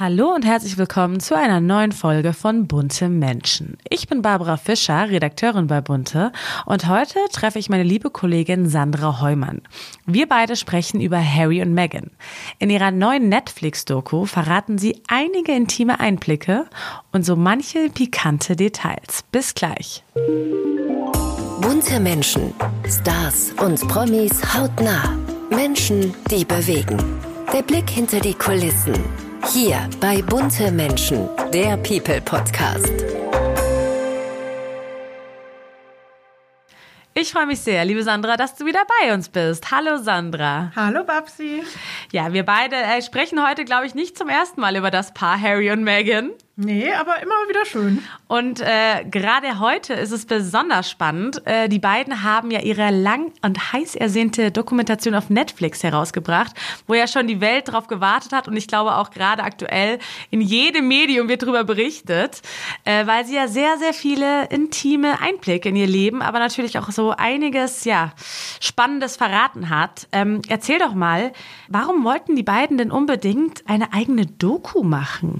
Hallo und herzlich willkommen zu einer neuen Folge von Bunte Menschen. Ich bin Barbara Fischer, Redakteurin bei Bunte und heute treffe ich meine liebe Kollegin Sandra Heumann. Wir beide sprechen über Harry und Meghan. In ihrer neuen Netflix-Doku verraten sie einige intime Einblicke und so manche pikante Details. Bis gleich. Bunte Menschen, Stars und Promis hautnah. Menschen, die bewegen. Der Blick hinter die Kulissen hier bei Bunte Menschen, der People Podcast. Ich freue mich sehr, liebe Sandra, dass du wieder bei uns bist. Hallo Sandra. Hallo Babsi. Ja, wir beide äh, sprechen heute, glaube ich, nicht zum ersten Mal über das Paar Harry und Meghan. Nee, aber immer wieder schön. Und äh, gerade heute ist es besonders spannend. Äh, die beiden haben ja ihre lang und heiß ersehnte Dokumentation auf Netflix herausgebracht, wo ja schon die Welt drauf gewartet hat und ich glaube auch gerade aktuell in jedem Medium wird darüber berichtet, äh, weil sie ja sehr, sehr viele intime Einblicke in ihr Leben, aber natürlich auch so einiges, ja, Spannendes verraten hat. Ähm, erzähl doch mal, warum wollten die beiden denn unbedingt eine eigene Doku machen?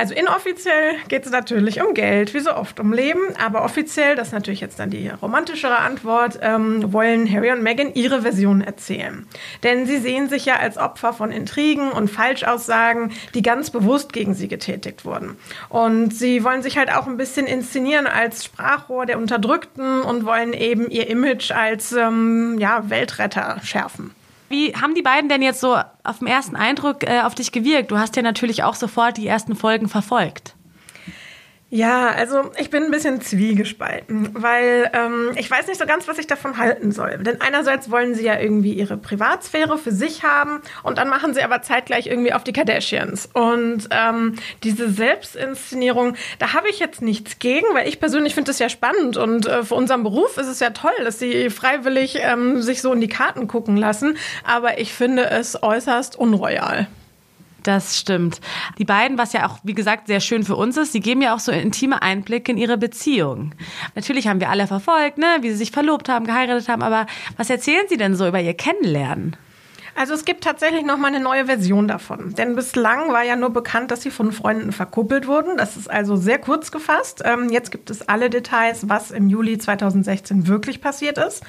Also inoffiziell geht es natürlich um Geld, wie so oft um Leben, aber offiziell, das ist natürlich jetzt dann die romantischere Antwort, ähm, wollen Harry und Meghan ihre Version erzählen. Denn sie sehen sich ja als Opfer von Intrigen und Falschaussagen, die ganz bewusst gegen sie getätigt wurden. Und sie wollen sich halt auch ein bisschen inszenieren als Sprachrohr der Unterdrückten und wollen eben ihr Image als ähm, ja, Weltretter schärfen. Wie haben die beiden denn jetzt so auf den ersten Eindruck äh, auf dich gewirkt? Du hast ja natürlich auch sofort die ersten Folgen verfolgt. Ja, also ich bin ein bisschen zwiegespalten, weil ähm, ich weiß nicht so ganz, was ich davon halten soll. Denn einerseits wollen sie ja irgendwie ihre Privatsphäre für sich haben und dann machen sie aber zeitgleich irgendwie auf die Kardashians. Und ähm, diese Selbstinszenierung, da habe ich jetzt nichts gegen, weil ich persönlich finde das ja spannend und äh, für unseren Beruf ist es ja toll, dass sie freiwillig ähm, sich so in die Karten gucken lassen. Aber ich finde es äußerst unroyal. Das stimmt. Die beiden, was ja auch, wie gesagt, sehr schön für uns ist, sie geben ja auch so intime Einblicke in ihre Beziehung. Natürlich haben wir alle verfolgt, ne, wie sie sich verlobt haben, geheiratet haben, aber was erzählen sie denn so über ihr Kennenlernen? Also es gibt tatsächlich noch mal eine neue Version davon. Denn bislang war ja nur bekannt, dass sie von Freunden verkuppelt wurden. Das ist also sehr kurz gefasst. Ähm, jetzt gibt es alle Details, was im Juli 2016 wirklich passiert ist.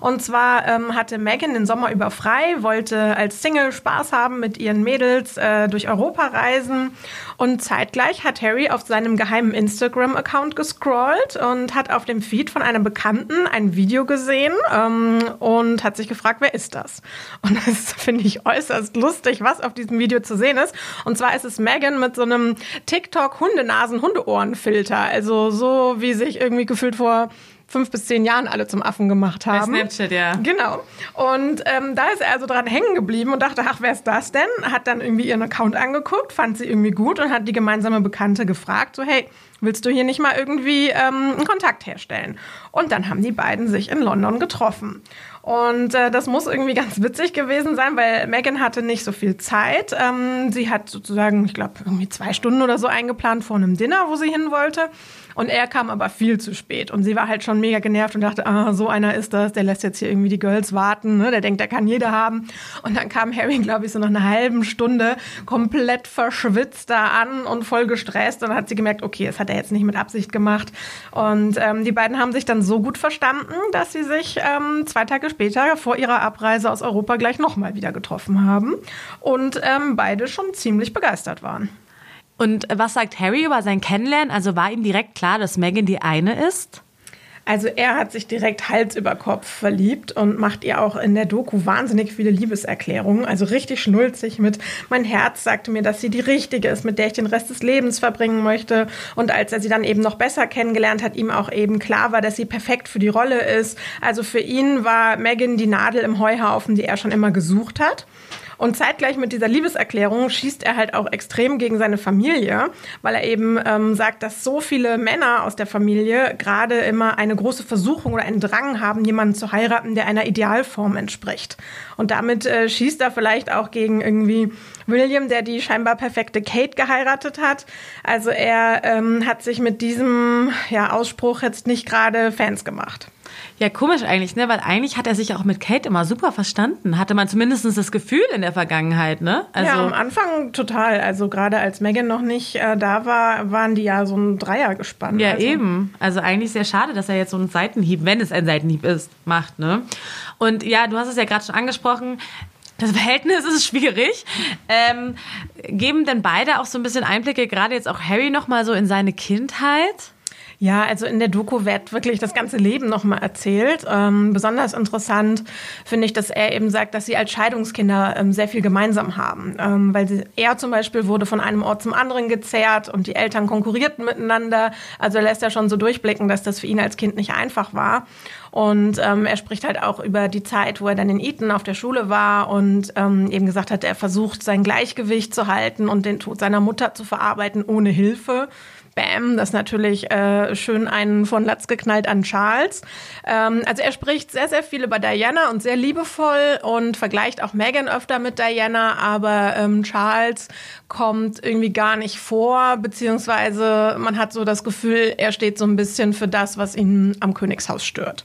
Und zwar ähm, hatte Megan den Sommer über frei, wollte als Single Spaß haben mit ihren Mädels äh, durch Europa reisen. Und zeitgleich hat Harry auf seinem geheimen Instagram-Account gescrollt und hat auf dem Feed von einer Bekannten ein Video gesehen ähm, und hat sich gefragt, wer ist das? Und das finde ich äußerst lustig, was auf diesem Video zu sehen ist. Und zwar ist es Megan mit so einem TikTok-Hundenasen-Hundeohren-Filter. Also so, wie sich irgendwie gefühlt vor fünf bis zehn Jahren alle zum Affen gemacht haben. Bei Snapchat, ja. Genau. Und ähm, da ist er also dran hängen geblieben und dachte, ach, wer ist das denn? Hat dann irgendwie ihren Account angeguckt, fand sie irgendwie gut und hat die gemeinsame Bekannte gefragt, so, hey, willst du hier nicht mal irgendwie ähm, einen Kontakt herstellen? Und dann haben die beiden sich in London getroffen. Und äh, das muss irgendwie ganz witzig gewesen sein, weil Megan hatte nicht so viel Zeit. Ähm, sie hat sozusagen, ich glaube, irgendwie zwei Stunden oder so eingeplant vor einem Dinner, wo sie hin wollte. Und er kam aber viel zu spät. Und sie war halt schon mega genervt und dachte, ah, so einer ist das, der lässt jetzt hier irgendwie die Girls warten, ne? der denkt, der kann jeder haben. Und dann kam Harry, glaube ich, so nach einer halben Stunde komplett verschwitzt da an und voll gestresst. Und hat sie gemerkt, okay, das hat er jetzt nicht mit Absicht gemacht. Und ähm, die beiden haben sich dann so gut verstanden, dass sie sich ähm, zwei Tage später vor ihrer Abreise aus Europa gleich nochmal wieder getroffen haben. Und ähm, beide schon ziemlich begeistert waren. Und was sagt Harry über sein Kennenlernen? Also war ihm direkt klar, dass Megan die eine ist? Also er hat sich direkt Hals über Kopf verliebt und macht ihr auch in der Doku wahnsinnig viele Liebeserklärungen. Also richtig schnulzig mit, mein Herz sagte mir, dass sie die richtige ist, mit der ich den Rest des Lebens verbringen möchte. Und als er sie dann eben noch besser kennengelernt hat, ihm auch eben klar war, dass sie perfekt für die Rolle ist. Also für ihn war Megan die Nadel im Heuhaufen, die er schon immer gesucht hat. Und zeitgleich mit dieser Liebeserklärung schießt er halt auch extrem gegen seine Familie, weil er eben ähm, sagt, dass so viele Männer aus der Familie gerade immer eine große Versuchung oder einen Drang haben, jemanden zu heiraten, der einer Idealform entspricht. Und damit äh, schießt er vielleicht auch gegen irgendwie William, der die scheinbar perfekte Kate geheiratet hat. Also er ähm, hat sich mit diesem ja, Ausspruch jetzt nicht gerade Fans gemacht. Ja, komisch eigentlich, ne? Weil eigentlich hat er sich auch mit Kate immer super verstanden. Hatte man zumindest das Gefühl in der Vergangenheit, ne? Also ja, am Anfang total. Also gerade als Megan noch nicht äh, da war, waren die ja so ein Dreier gespannt. Ja, also. eben. Also eigentlich sehr schade, dass er jetzt so einen Seitenhieb, wenn es ein Seitenhieb ist, macht, ne? Und ja, du hast es ja gerade schon angesprochen. Das Verhältnis ist schwierig. Ähm, geben denn beide auch so ein bisschen Einblicke, gerade jetzt auch Harry nochmal so in seine Kindheit? Ja, also in der Doku wird wirklich das ganze Leben nochmal erzählt. Ähm, besonders interessant finde ich, dass er eben sagt, dass sie als Scheidungskinder ähm, sehr viel gemeinsam haben. Ähm, weil er zum Beispiel wurde von einem Ort zum anderen gezerrt und die Eltern konkurrierten miteinander. Also er lässt ja schon so durchblicken, dass das für ihn als Kind nicht einfach war. Und ähm, er spricht halt auch über die Zeit, wo er dann in Eton auf der Schule war und ähm, eben gesagt hat, er versucht sein Gleichgewicht zu halten und den Tod seiner Mutter zu verarbeiten ohne Hilfe. Bam, das natürlich äh, schön einen von Latz geknallt an Charles. Ähm, also er spricht sehr, sehr viel über Diana und sehr liebevoll und vergleicht auch Megan öfter mit Diana, aber ähm, Charles kommt irgendwie gar nicht vor, beziehungsweise man hat so das Gefühl, er steht so ein bisschen für das, was ihn am Königshaus stört.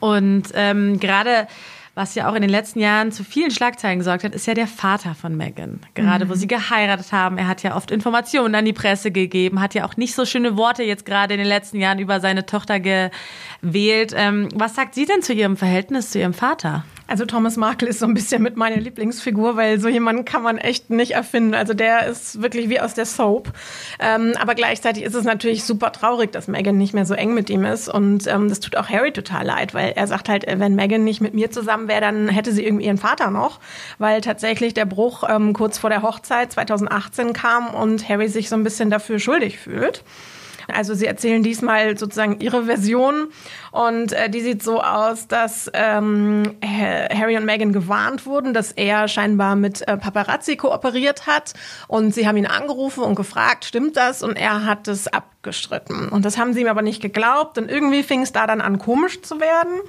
Und ähm, gerade was ja auch in den letzten Jahren zu vielen Schlagzeilen gesorgt hat, ist ja der Vater von Megan. Gerade mhm. wo sie geheiratet haben. Er hat ja oft Informationen an die Presse gegeben, hat ja auch nicht so schöne Worte jetzt gerade in den letzten Jahren über seine Tochter gewählt. Ähm, was sagt sie denn zu ihrem Verhältnis zu ihrem Vater? Also Thomas Markle ist so ein bisschen mit meiner Lieblingsfigur, weil so jemanden kann man echt nicht erfinden. Also der ist wirklich wie aus der Soap. Ähm, aber gleichzeitig ist es natürlich super traurig, dass Megan nicht mehr so eng mit ihm ist. Und ähm, das tut auch Harry total leid, weil er sagt halt, wenn Megan nicht mit mir zusammen wäre, dann hätte sie irgendwie ihren Vater noch. Weil tatsächlich der Bruch ähm, kurz vor der Hochzeit 2018 kam und Harry sich so ein bisschen dafür schuldig fühlt. Also sie erzählen diesmal sozusagen ihre Version und äh, die sieht so aus, dass ähm, Harry und Meghan gewarnt wurden, dass er scheinbar mit äh, Paparazzi kooperiert hat und sie haben ihn angerufen und gefragt, stimmt das? Und er hat es abgestritten. Und das haben sie ihm aber nicht geglaubt und irgendwie fing es da dann an komisch zu werden.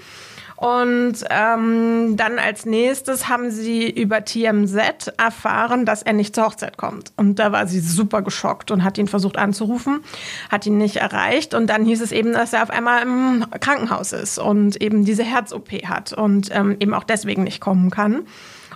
Und ähm, dann als nächstes haben sie über TMZ erfahren, dass er nicht zur Hochzeit kommt. Und da war sie super geschockt und hat ihn versucht anzurufen, hat ihn nicht erreicht. Und dann hieß es eben, dass er auf einmal im Krankenhaus ist und eben diese Herz-OP hat und ähm, eben auch deswegen nicht kommen kann.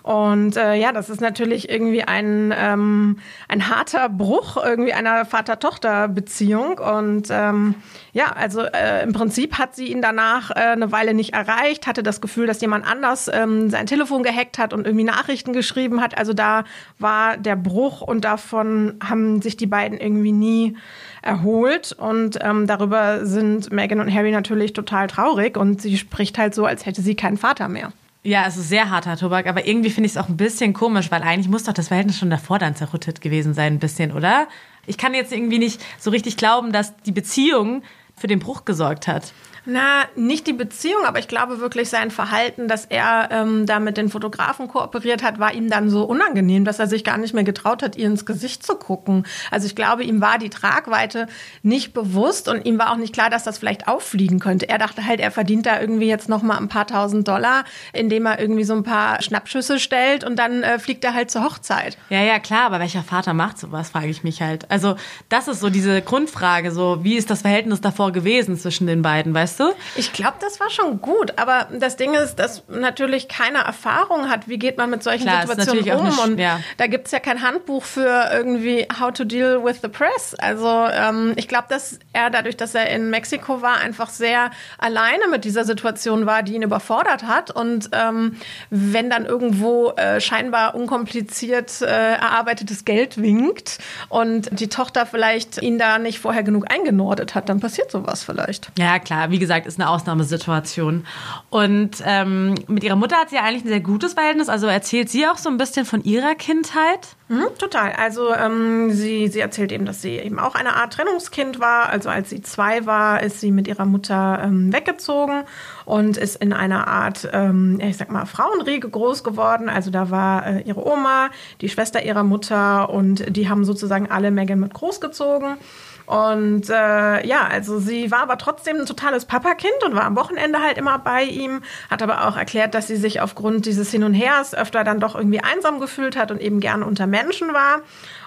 Und äh, ja, das ist natürlich irgendwie ein, ähm, ein harter Bruch irgendwie einer Vater-Tochter-Beziehung. Und ähm, ja, also äh, im Prinzip hat sie ihn danach äh, eine Weile nicht erreicht, hatte das Gefühl, dass jemand anders ähm, sein Telefon gehackt hat und irgendwie Nachrichten geschrieben hat. Also da war der Bruch und davon haben sich die beiden irgendwie nie erholt. Und ähm, darüber sind Meghan und Harry natürlich total traurig. Und sie spricht halt so, als hätte sie keinen Vater mehr. Ja, es ist sehr harter Tobak, aber irgendwie finde ich es auch ein bisschen komisch, weil eigentlich muss doch das Verhältnis schon davor dann zerrüttet gewesen sein, ein bisschen, oder? Ich kann jetzt irgendwie nicht so richtig glauben, dass die Beziehung für den Bruch gesorgt hat. Na, nicht die Beziehung, aber ich glaube wirklich sein Verhalten, dass er ähm, da mit den Fotografen kooperiert hat, war ihm dann so unangenehm, dass er sich gar nicht mehr getraut hat, ihr ins Gesicht zu gucken. Also ich glaube, ihm war die Tragweite nicht bewusst und ihm war auch nicht klar, dass das vielleicht auffliegen könnte. Er dachte halt, er verdient da irgendwie jetzt noch mal ein paar tausend Dollar, indem er irgendwie so ein paar Schnappschüsse stellt und dann äh, fliegt er halt zur Hochzeit. Ja, ja, klar, aber welcher Vater macht sowas, frage ich mich halt. Also das ist so diese Grundfrage, so wie ist das Verhältnis davor gewesen zwischen den beiden, weißt weißt du? Ich glaube, das war schon gut. Aber das Ding ist, dass natürlich keine Erfahrung hat, wie geht man mit solchen Klar, Situationen um. Eine, und ja. da gibt es ja kein Handbuch für irgendwie How to Deal with the Press. Also ähm, ich glaube, dass er dadurch, dass er in Mexiko war, einfach sehr alleine mit dieser Situation war, die ihn überfordert hat. Und ähm, wenn dann irgendwo äh, scheinbar unkompliziert äh, erarbeitetes Geld winkt und die Tochter vielleicht ihn da nicht vorher genug eingenordet hat, dann passiert sowas vielleicht. Ja, klar. Wie gesagt, ist eine Ausnahmesituation. Und ähm, mit ihrer Mutter hat sie ja eigentlich ein sehr gutes Verhältnis. Also erzählt sie auch so ein bisschen von ihrer Kindheit? Mhm, total. Also ähm, sie, sie erzählt eben, dass sie eben auch eine Art Trennungskind war. Also als sie zwei war, ist sie mit ihrer Mutter ähm, weggezogen und ist in einer Art, ähm, ich sag mal, Frauenriege groß geworden. Also da war äh, ihre Oma, die Schwester ihrer Mutter und die haben sozusagen alle Megan mit großgezogen. Und äh, ja, also sie war aber trotzdem ein totales Papakind und war am Wochenende halt immer bei ihm, hat aber auch erklärt, dass sie sich aufgrund dieses Hin und Hers öfter dann doch irgendwie einsam gefühlt hat und eben gerne unter Menschen war.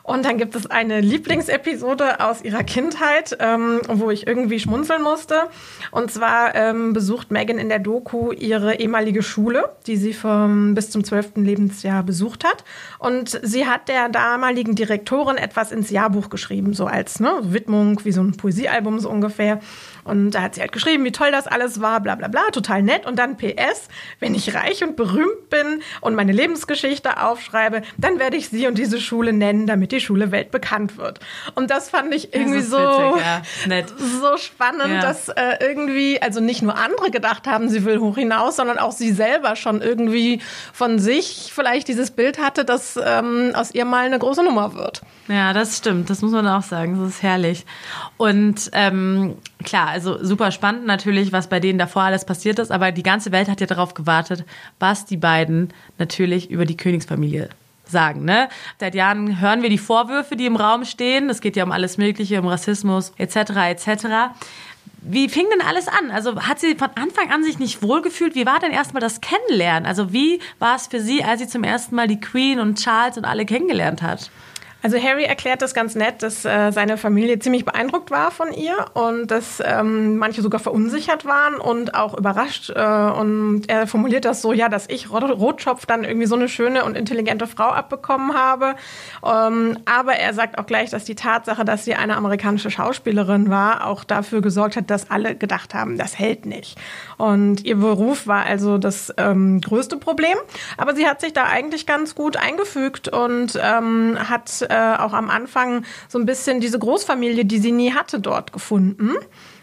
Und dann gibt es eine Lieblingsepisode aus ihrer Kindheit, ähm, wo ich irgendwie schmunzeln musste. Und zwar ähm, besucht Megan in der Doku ihre ehemalige Schule, die sie vom, bis zum 12. Lebensjahr besucht hat. Und sie hat der damaligen Direktorin etwas ins Jahrbuch geschrieben, so als ne, Widmung, wie so ein Poesiealbum so ungefähr. Und da hat sie halt geschrieben, wie toll das alles war, bla bla bla, total nett. Und dann PS, wenn ich reich und berühmt bin und meine Lebensgeschichte aufschreibe, dann werde ich sie und diese Schule nennen, damit die Schule weltbekannt wird. Und das fand ich irgendwie so, witzig, ja. so spannend, ja. dass äh, irgendwie, also nicht nur andere gedacht haben, sie will hoch hinaus, sondern auch sie selber schon irgendwie von sich vielleicht dieses Bild hatte, dass ähm, aus ihr mal eine große Nummer wird. Ja, das stimmt. Das muss man auch sagen. Das ist herrlich. Und ähm, klar, also super spannend natürlich, was bei denen davor alles passiert ist, aber die ganze Welt hat ja darauf gewartet, was die beiden natürlich über die Königsfamilie sagen. Ne? Seit Jahren hören wir die Vorwürfe, die im Raum stehen. Es geht ja um alles Mögliche, um Rassismus etc. etc. Wie fing denn alles an? Also hat sie von Anfang an sich nicht wohlgefühlt? Wie war denn erstmal das Kennenlernen? Also wie war es für sie, als sie zum ersten Mal die Queen und Charles und alle kennengelernt hat? Also Harry erklärt das ganz nett, dass äh, seine Familie ziemlich beeindruckt war von ihr und dass ähm, manche sogar verunsichert waren und auch überrascht. Äh, und er formuliert das so, ja, dass ich Rotschopf dann irgendwie so eine schöne und intelligente Frau abbekommen habe. Ähm, aber er sagt auch gleich, dass die Tatsache, dass sie eine amerikanische Schauspielerin war, auch dafür gesorgt hat, dass alle gedacht haben, das hält nicht. Und ihr Beruf war also das ähm, größte Problem. Aber sie hat sich da eigentlich ganz gut eingefügt und ähm, hat äh, auch am Anfang so ein bisschen diese Großfamilie, die sie nie hatte, dort gefunden.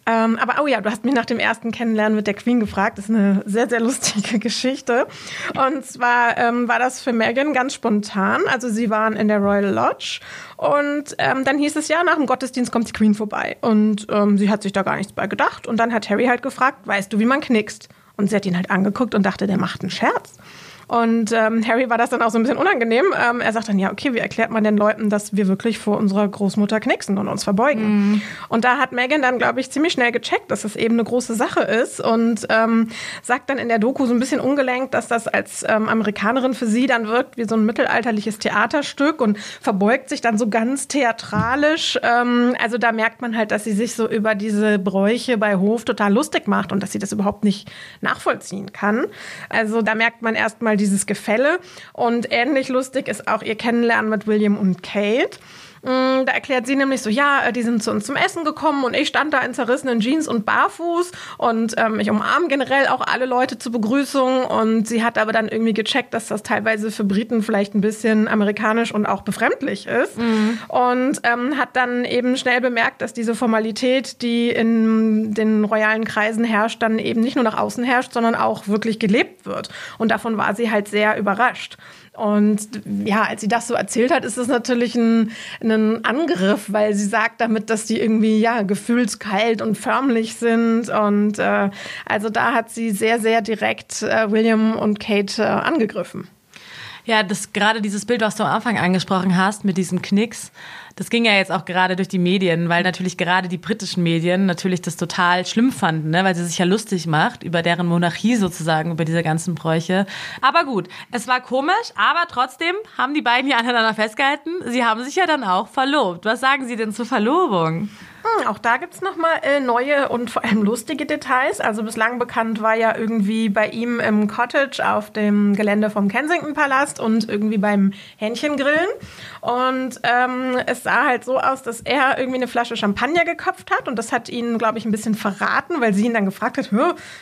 Ähm, aber oh ja, du hast mich nach dem ersten Kennenlernen mit der Queen gefragt. Das ist eine sehr, sehr lustige Geschichte. Und zwar ähm, war das für Megan ganz spontan. Also sie waren in der Royal Lodge und ähm, dann hieß es ja, nach dem Gottesdienst kommt die Queen vorbei. Und ähm, sie hat sich da gar nichts bei gedacht. Und dann hat Harry halt gefragt, weißt du, wie man knickst? Und sie hat ihn halt angeguckt und dachte, der macht einen Scherz. Und ähm, Harry war das dann auch so ein bisschen unangenehm. Ähm, er sagt dann, ja, okay, wie erklärt man den Leuten, dass wir wirklich vor unserer Großmutter knicksen und uns verbeugen? Mhm. Und da hat Megan dann, glaube ich, ziemlich schnell gecheckt, dass das eben eine große Sache ist und ähm, sagt dann in der Doku so ein bisschen ungelenkt, dass das als ähm, Amerikanerin für sie dann wirkt wie so ein mittelalterliches Theaterstück und verbeugt sich dann so ganz theatralisch. Ähm, also da merkt man halt, dass sie sich so über diese Bräuche bei Hof total lustig macht und dass sie das überhaupt nicht nachvollziehen kann. Also da merkt man erstmal mal dieses Gefälle. Und ähnlich lustig ist auch ihr Kennenlernen mit William und Kate. Mm, da erklärt sie nämlich so, ja, äh, die sind zu uns zum Essen gekommen und ich stand da in zerrissenen Jeans und barfuß und ähm, ich umarme generell auch alle Leute zur Begrüßung und sie hat aber dann irgendwie gecheckt, dass das teilweise für Briten vielleicht ein bisschen amerikanisch und auch befremdlich ist mhm. und ähm, hat dann eben schnell bemerkt, dass diese Formalität, die in den royalen Kreisen herrscht, dann eben nicht nur nach außen herrscht, sondern auch wirklich gelebt wird und davon war sie halt sehr überrascht. Und ja, als sie das so erzählt hat, ist das natürlich ein, ein Angriff, weil sie sagt damit, dass die irgendwie ja gefühlskalt und förmlich sind. Und äh, also da hat sie sehr, sehr direkt äh, William und Kate äh, angegriffen. Ja, das gerade dieses Bild, was du am Anfang angesprochen hast, mit diesen Knicks, das ging ja jetzt auch gerade durch die Medien, weil natürlich gerade die britischen Medien natürlich das total schlimm fanden, ne? weil sie sich ja lustig macht über deren Monarchie sozusagen, über diese ganzen Bräuche. Aber gut, es war komisch, aber trotzdem haben die beiden ja aneinander festgehalten. Sie haben sich ja dann auch verlobt. Was sagen Sie denn zur Verlobung? Hm, auch da gibt es nochmal äh, neue und vor allem lustige Details. Also bislang bekannt war ja irgendwie bei ihm im Cottage auf dem Gelände vom Kensington Palast und irgendwie beim Hähnchengrillen. Und ähm, es sah halt so aus, dass er irgendwie eine Flasche Champagner geköpft hat und das hat ihn, glaube ich, ein bisschen verraten, weil sie ihn dann gefragt hat,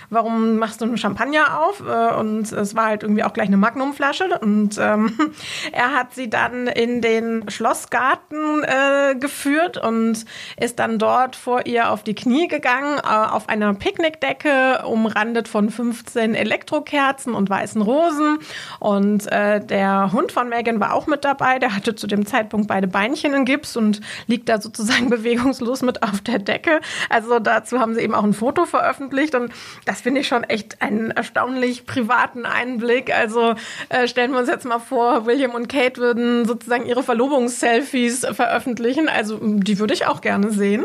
warum machst du eine Champagner auf? Äh, und es war halt irgendwie auch gleich eine Magnumflasche und ähm, er hat sie dann in den Schlossgarten äh, geführt und ist dann dort vor ihr auf die Knie gegangen, äh, auf einer Picknickdecke, umrandet von 15 Elektrokerzen und weißen Rosen. Und äh, der Hund von Megan war auch mit dabei. Der hatte zu dem Zeitpunkt beide Beinchen in Gips und liegt da sozusagen bewegungslos mit auf der Decke. Also dazu haben sie eben auch ein Foto veröffentlicht. Und das finde ich schon echt einen erstaunlich privaten Einblick. Also äh, stellen wir uns jetzt mal vor, William und Kate würden sozusagen ihre Verlobungsselfies veröffentlichen. Also die würde ich auch gerne sehen.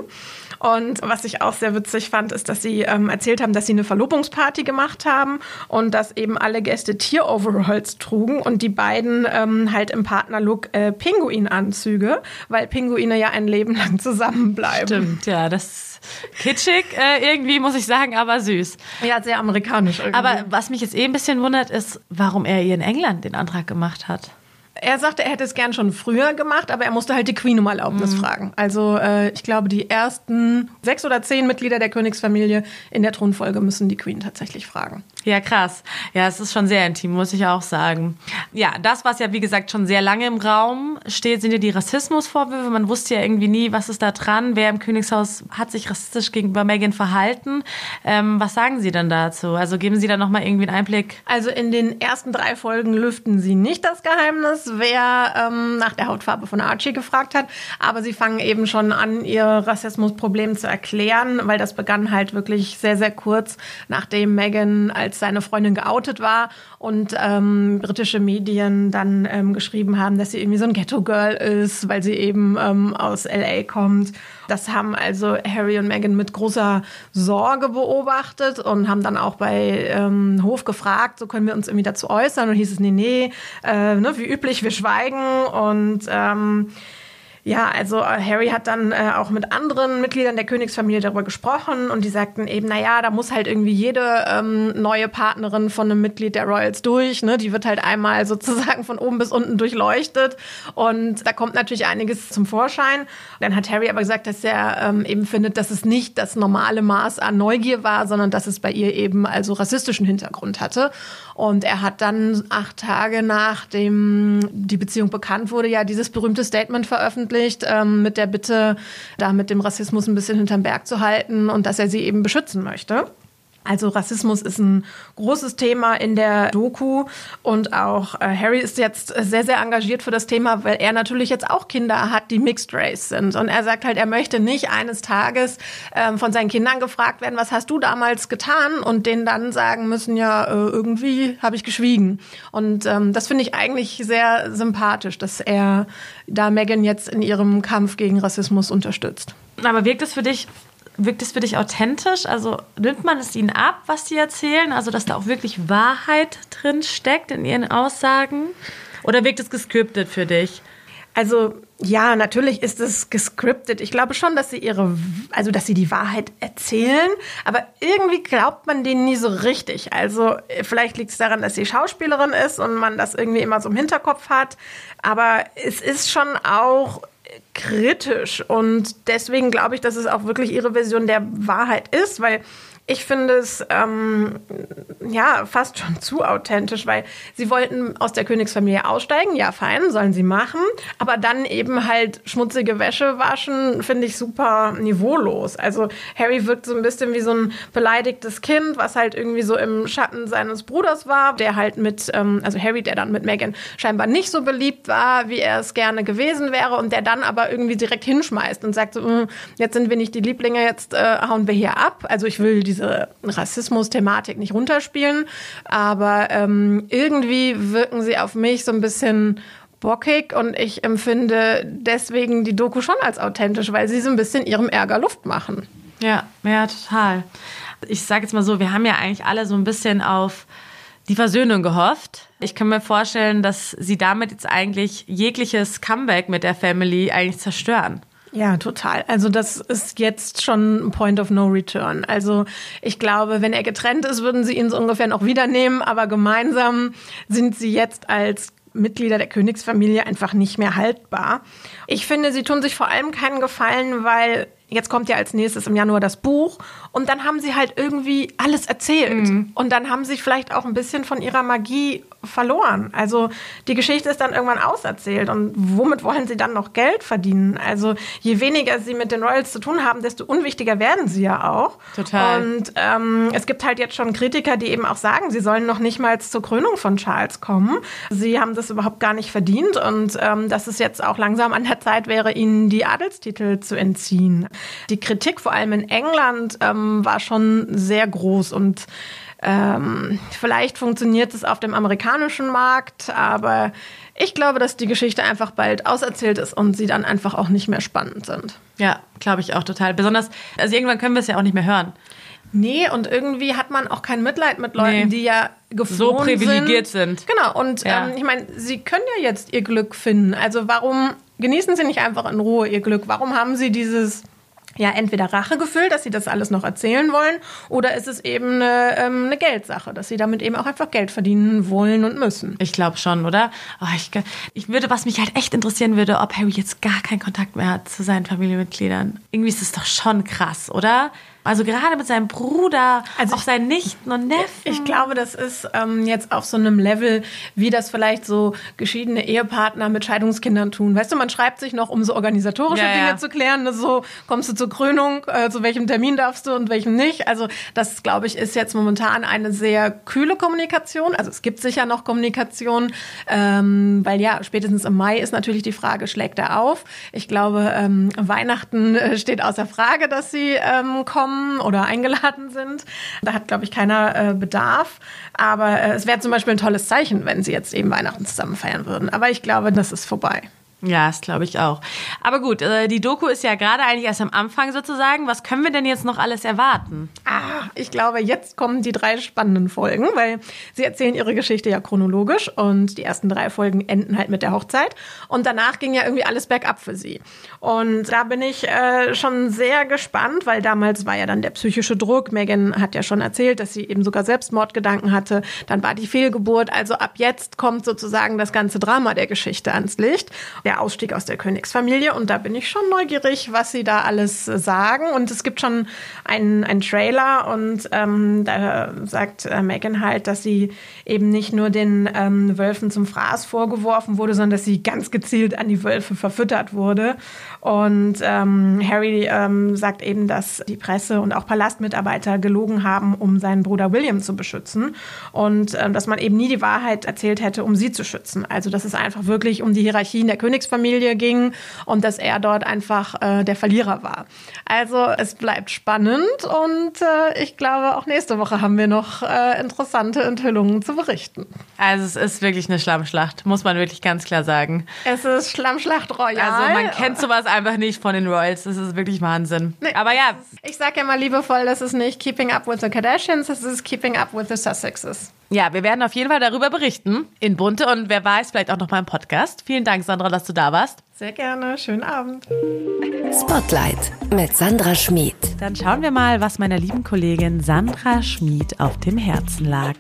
Und was ich auch sehr witzig fand, ist, dass sie ähm, erzählt haben, dass sie eine Verlobungsparty gemacht haben und dass eben alle Gäste Tier-Overalls trugen und die beiden ähm, halt im Partnerlook äh, Pinguinanzüge, weil Pinguine ja ein Leben lang zusammenbleiben. Stimmt, ja, das ist kitschig äh, irgendwie, muss ich sagen, aber süß. Ja, sehr amerikanisch irgendwie. Aber was mich jetzt eh ein bisschen wundert, ist, warum er ihr in England den Antrag gemacht hat. Er sagte, er hätte es gern schon früher gemacht, aber er musste halt die Queen um Erlaubnis mhm. fragen. Also äh, ich glaube, die ersten sechs oder zehn Mitglieder der Königsfamilie in der Thronfolge müssen die Queen tatsächlich fragen. Ja, krass. Ja, es ist schon sehr intim, muss ich auch sagen. Ja, das, was ja, wie gesagt, schon sehr lange im Raum steht, sind ja die Rassismusvorwürfe. Man wusste ja irgendwie nie, was ist da dran. Wer im Königshaus hat sich rassistisch gegenüber Meghan verhalten. Ähm, was sagen Sie denn dazu? Also geben Sie da nochmal irgendwie einen Einblick? Also in den ersten drei Folgen lüften Sie nicht das Geheimnis wer ähm, nach der Hautfarbe von Archie gefragt hat. Aber sie fangen eben schon an, ihr Rassismusproblem zu erklären, weil das begann halt wirklich sehr, sehr kurz, nachdem Meghan als seine Freundin geoutet war und ähm, britische Medien dann ähm, geschrieben haben, dass sie irgendwie so ein Ghetto-Girl ist, weil sie eben ähm, aus LA kommt. Das haben also Harry und Meghan mit großer Sorge beobachtet und haben dann auch bei ähm, Hof gefragt, so können wir uns irgendwie dazu äußern. Und hieß es, nee, nee, äh, ne, wie üblich, wir schweigen und ähm, ja, also äh, Harry hat dann äh, auch mit anderen Mitgliedern der Königsfamilie darüber gesprochen und die sagten eben, naja, da muss halt irgendwie jede ähm, neue Partnerin von einem Mitglied der Royals durch. Ne? Die wird halt einmal sozusagen von oben bis unten durchleuchtet und da kommt natürlich einiges zum Vorschein. Dann hat Harry aber gesagt, dass er ähm, eben findet, dass es nicht das normale Maß an Neugier war, sondern dass es bei ihr eben also rassistischen Hintergrund hatte. Und er hat dann acht Tage nachdem die Beziehung bekannt wurde, ja dieses berühmte Statement veröffentlicht ähm, mit der Bitte, da mit dem Rassismus ein bisschen hinterm Berg zu halten und dass er sie eben beschützen möchte. Also Rassismus ist ein großes Thema in der Doku und auch äh, Harry ist jetzt sehr, sehr engagiert für das Thema, weil er natürlich jetzt auch Kinder hat, die Mixed Race sind. Und er sagt halt, er möchte nicht eines Tages ähm, von seinen Kindern gefragt werden, was hast du damals getan? Und denen dann sagen müssen, ja, äh, irgendwie habe ich geschwiegen. Und ähm, das finde ich eigentlich sehr sympathisch, dass er da Megan jetzt in ihrem Kampf gegen Rassismus unterstützt. Aber wirkt es für dich wirkt es für dich authentisch? Also nimmt man es ihnen ab, was sie erzählen? Also, dass da auch wirklich Wahrheit drin steckt in ihren Aussagen? Oder wirkt es gescriptet für dich? Also ja, natürlich ist es gescriptet. Ich glaube schon, dass sie ihre, also dass sie die Wahrheit erzählen, aber irgendwie glaubt man denen nie so richtig. Also vielleicht liegt es daran, dass sie Schauspielerin ist und man das irgendwie immer so im Hinterkopf hat. Aber es ist schon auch kritisch. Und deswegen glaube ich, dass es auch wirklich ihre Version der Wahrheit ist, weil ich finde es ähm, ja fast schon zu authentisch, weil sie wollten aus der Königsfamilie aussteigen. Ja, fein, sollen sie machen. Aber dann eben halt schmutzige Wäsche waschen, finde ich super niveaulos. Also Harry wirkt so ein bisschen wie so ein beleidigtes Kind, was halt irgendwie so im Schatten seines Bruders war, der halt mit, ähm, also Harry, der dann mit Meghan scheinbar nicht so beliebt war, wie er es gerne gewesen wäre und der dann aber irgendwie direkt hinschmeißt und sagt so, hm, jetzt sind wir nicht die Lieblinge, jetzt äh, hauen wir hier ab. Also ich will diese diese Rassismus-Thematik nicht runterspielen, aber ähm, irgendwie wirken sie auf mich so ein bisschen bockig und ich empfinde deswegen die Doku schon als authentisch, weil sie so ein bisschen ihrem Ärger Luft machen. Ja, ja, total. Ich sage jetzt mal so, wir haben ja eigentlich alle so ein bisschen auf die Versöhnung gehofft. Ich kann mir vorstellen, dass sie damit jetzt eigentlich jegliches Comeback mit der Family eigentlich zerstören. Ja, total. Also das ist jetzt schon ein Point of No Return. Also ich glaube, wenn er getrennt ist, würden sie ihn so ungefähr noch wieder nehmen, aber gemeinsam sind sie jetzt als Mitglieder der Königsfamilie einfach nicht mehr haltbar. Ich finde, sie tun sich vor allem keinen Gefallen, weil jetzt kommt ja als nächstes im Januar das Buch und dann haben sie halt irgendwie alles erzählt mhm. und dann haben sie vielleicht auch ein bisschen von ihrer Magie verloren. Also die Geschichte ist dann irgendwann auserzählt und womit wollen sie dann noch Geld verdienen? Also je weniger sie mit den Royals zu tun haben, desto unwichtiger werden sie ja auch. Total. Und ähm, es gibt halt jetzt schon Kritiker, die eben auch sagen, sie sollen noch nicht mal zur Krönung von Charles kommen. Sie haben das überhaupt gar nicht verdient und ähm, dass es jetzt auch langsam an der Zeit wäre, ihnen die Adelstitel zu entziehen. Die Kritik vor allem in England ähm, war schon sehr groß und Ähm, vielleicht funktioniert es auf dem amerikanischen Markt, aber ich glaube, dass die Geschichte einfach bald auserzählt ist und sie dann einfach auch nicht mehr spannend sind. Ja, glaube ich auch total. Besonders, also irgendwann können wir es ja auch nicht mehr hören. Nee, und irgendwie hat man auch kein Mitleid mit Leuten, Nee. die ja geflohen So privilegiert sind. Genau, und Ja. ähm, ich meine, sie können ja jetzt ihr Glück finden. Also warum genießen sie nicht einfach in Ruhe ihr Glück? Warum haben sie dieses, ja, entweder Rachegefühl, dass sie das alles noch erzählen wollen, oder ist es eben eine, ähm, eine Geldsache, dass sie damit eben auch einfach Geld verdienen wollen und müssen? Ich glaube schon, oder? Oh, ich, ich würde, was mich halt echt interessieren würde, ob Harry jetzt gar keinen Kontakt mehr hat zu seinen Familienmitgliedern. Irgendwie ist es doch schon krass, oder? Also gerade mit seinem Bruder, Also auch seinen Nichten und Neffen. Ich glaube, das ist ähm, jetzt auf so einem Level, wie das vielleicht so geschiedene Ehepartner mit Scheidungskindern tun. Weißt du, man schreibt sich noch, um so organisatorische Ja, Dinge ja. zu klären. Ne? So kommst du zur Krönung, äh, zu welchem Termin darfst du und welchem nicht. Also das, glaube ich, ist jetzt momentan eine sehr kühle Kommunikation. Also es gibt sicher noch Kommunikation, ähm, weil ja, spätestens im Mai ist natürlich die Frage, schlägt er auf? Ich glaube, ähm, Weihnachten äh, steht außer Frage, dass sie ähm, kommen oder eingeladen sind. Da hat, glaube ich, keiner äh, Bedarf. Aber äh, es wäre zum Beispiel ein tolles Zeichen, wenn sie jetzt eben Weihnachten zusammen feiern würden. Aber ich glaube, das ist vorbei. Ja, das glaube ich auch. Aber gut, äh, die Doku ist ja gerade eigentlich erst am Anfang sozusagen. Was können wir denn jetzt noch alles erwarten? Ah, ich glaube, jetzt kommen die drei spannenden Folgen, weil sie erzählen ihre Geschichte ja chronologisch und die ersten drei Folgen enden halt mit der Hochzeit. Und danach ging ja irgendwie alles bergab für sie. Und da bin ich äh, schon sehr gespannt, weil damals war ja dann der psychische Druck. Megan hat ja schon erzählt, dass sie eben sogar Selbstmordgedanken hatte. Dann war die Fehlgeburt. Also ab jetzt kommt sozusagen das ganze Drama der Geschichte ans Licht. Der Ausstieg aus der Königsfamilie. Und da bin ich schon neugierig, was sie da alles äh, sagen. Und es gibt schon einen, einen Trailer und ähm, da sagt äh, Megan halt, dass sie eben nicht nur den ähm, Wölfen zum Fraß vorgeworfen wurde, sondern dass sie ganz gezielt an die Wölfe verfüttert wurde. Und ähm, Harry ähm, sagt eben, dass die Presse und auch Palastmitarbeiter gelogen haben, um seinen Bruder William zu beschützen. Und ähm, dass man eben nie die Wahrheit erzählt hätte, um sie zu schützen. Also dass es einfach wirklich um die Hierarchien der Königsfamilie ging und dass er dort einfach äh, der Verlierer war. Also es bleibt spannend und äh, ich glaube, auch nächste Woche haben wir noch äh, interessante Enthüllungen zu berichten. Also es ist wirklich eine Schlammschlacht, muss man wirklich ganz klar sagen. Es ist Schlammschlacht Royal. Also man kennt sowas einfach nicht von den Royals. Das ist wirklich Wahnsinn. Nee, Aber ja, Ich sage ja mal liebevoll, das ist nicht Keeping Up with the Kardashians, das ist Keeping Up with the Sussexes. Ja, wir werden auf jeden Fall darüber berichten in Bunte und wer weiß, vielleicht auch noch mal im Podcast. Vielen Dank, Sandra, dass du da warst. Sehr gerne, schönen Abend. Spotlight mit Sandra Schmid. Dann schauen wir mal, was meiner lieben Kollegin Sandra Schmid auf dem Herzen lag.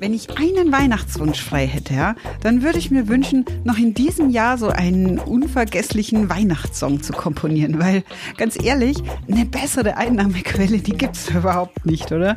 Wenn ich einen Weihnachtswunsch frei hätte, ja, dann würde ich mir wünschen, noch in diesem Jahr so einen unvergesslichen Weihnachtssong zu komponieren, weil ganz ehrlich, eine bessere Einnahmequelle, die gibt's überhaupt nicht, oder?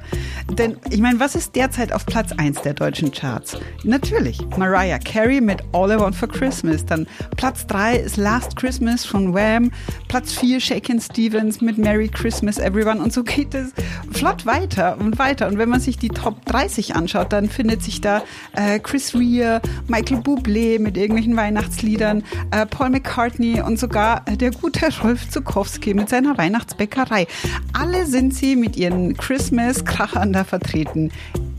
Denn ich meine, was ist derzeit auf Platz 1 der deutschen Charts? Natürlich Mariah Carey mit All I Want for Christmas, dann Platz 3 ist Last Christmas von Wham, Platz 4 Shakin' Stevens mit Merry Christmas Everyone. Und so geht es flott weiter und weiter. Und wenn man sich die Top 30 anschaut, dann findet sich da äh, Chris Rea, Michael Bublé mit irgendwelchen Weihnachtsliedern, äh, Paul McCartney und sogar äh, der gute Rolf Zukowski mit seiner Weihnachtsbäckerei. Alle sind sie mit ihren Christmas-Krachern da vertreten.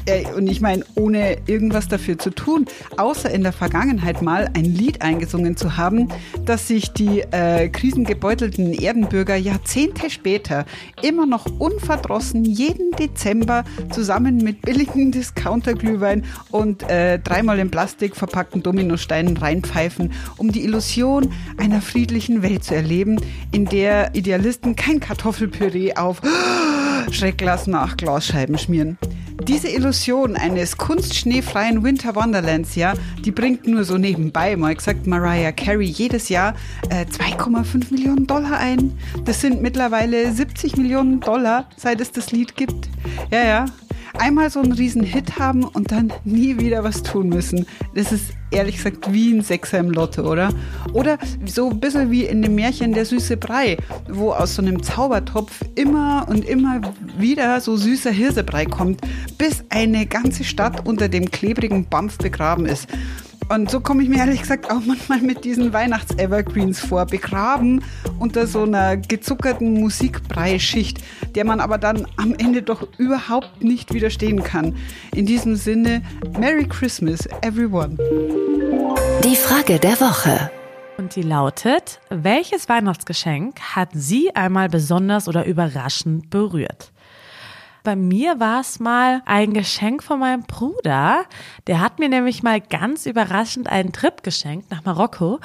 Äh, Und ich meine, ohne irgendwas dafür zu tun, außer in der Vergangenheit mal ein Lied eingesungen zu haben, das sich die äh, krisengebeutelten Erdenbürger Jahrzehnte später immer noch unverdrossen jeden Dezember zusammen mit billigen Discounter-Glühwein und äh, dreimal in Plastik verpackten Dominosteinen reinpfeifen, um die Illusion einer friedlichen Welt zu erleben, in der Idealisten kein Kartoffelpüree auf Schreckglas nach Glasscheiben schmieren. Diese Illusion eines kunstschneefreien Winter Wonderlands, ja, die bringt nur so nebenbei, mal gesagt, Mariah Carey jedes Jahr äh, 2,5 Millionen Dollar ein. Das sind mittlerweile 70 Millionen Dollar, seit es das Lied gibt. Ja, ja. Einmal so einen riesen Hit haben und dann nie wieder was tun müssen. Das ist ehrlich gesagt wie ein Sechser im Lotto, oder? Oder so ein bisschen wie in dem Märchen Der süße Brei, wo aus so einem Zaubertopf immer und immer wieder so süßer Hirsebrei kommt, bis eine ganze Stadt unter dem klebrigen Bampf begraben ist. Und so komme ich mir ehrlich gesagt auch manchmal mit diesen Weihnachts-Evergreens vor, begraben unter so einer gezuckerten Musikbreischicht, der man aber dann am Ende doch überhaupt nicht widerstehen kann. In diesem Sinne, Merry Christmas, everyone. Die Frage der Woche. Und die lautet, welches Weihnachtsgeschenk hat Sie einmal besonders oder überraschend berührt? Bei mir war es mal ein Geschenk von meinem Bruder. Der hat mir nämlich mal ganz überraschend einen Trip geschenkt nach Marokko.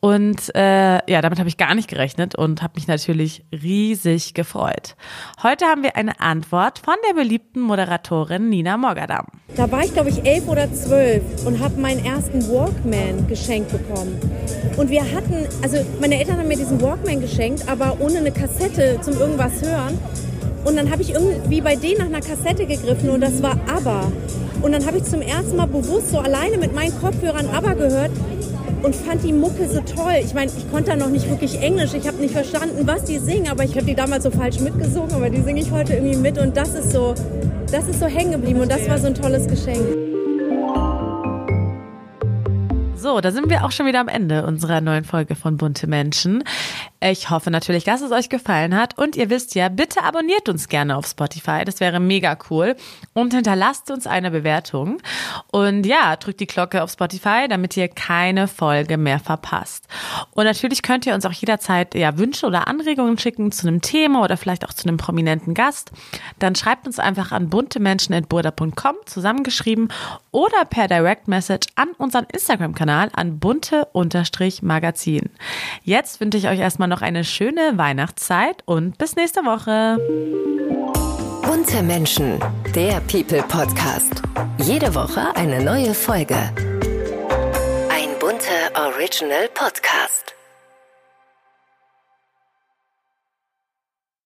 Und äh, ja, damit habe ich gar nicht gerechnet und habe mich natürlich riesig gefreut. Heute haben wir eine Antwort von der beliebten Moderatorin Nina Morgadam. Da war ich, glaube ich, elf oder zwölf und habe meinen ersten Walkman geschenkt bekommen. Und wir hatten, also meine Eltern haben mir diesen Walkman geschenkt, aber ohne eine Kassette zum irgendwas hören. Und dann habe ich irgendwie bei denen nach einer Kassette gegriffen und das war ABBA. Und dann habe ich zum ersten Mal bewusst so alleine mit meinen Kopfhörern ABBA gehört und fand die Mucke so toll. Ich meine, ich konnte da noch nicht wirklich Englisch. Ich habe nicht verstanden, was die singen, aber ich habe die damals so falsch mitgesungen, aber die singe ich heute irgendwie mit und das ist so, das ist so hängen geblieben und das war so ein tolles Geschenk. So, da sind wir auch schon wieder am Ende unserer neuen Folge von Bunte Menschen. Ich hoffe natürlich, dass es euch gefallen hat und ihr wisst ja, bitte abonniert uns gerne auf Spotify, das wäre mega cool und hinterlasst uns eine Bewertung und ja, drückt die Glocke auf Spotify, damit ihr keine Folge mehr verpasst. Und natürlich könnt ihr uns auch jederzeit ja Wünsche oder Anregungen schicken zu einem Thema oder vielleicht auch zu einem prominenten Gast. Dann schreibt uns einfach an buntemenschen@burda.com zusammengeschrieben oder per Direct Message an unseren Instagram-Kanal an bunte-magazin. Jetzt wünsche ich euch erstmal noch eine schöne Weihnachtszeit und bis nächste Woche. Bunte Menschen, der People Podcast. Jede Woche eine neue Folge. Ein bunter Original Podcast.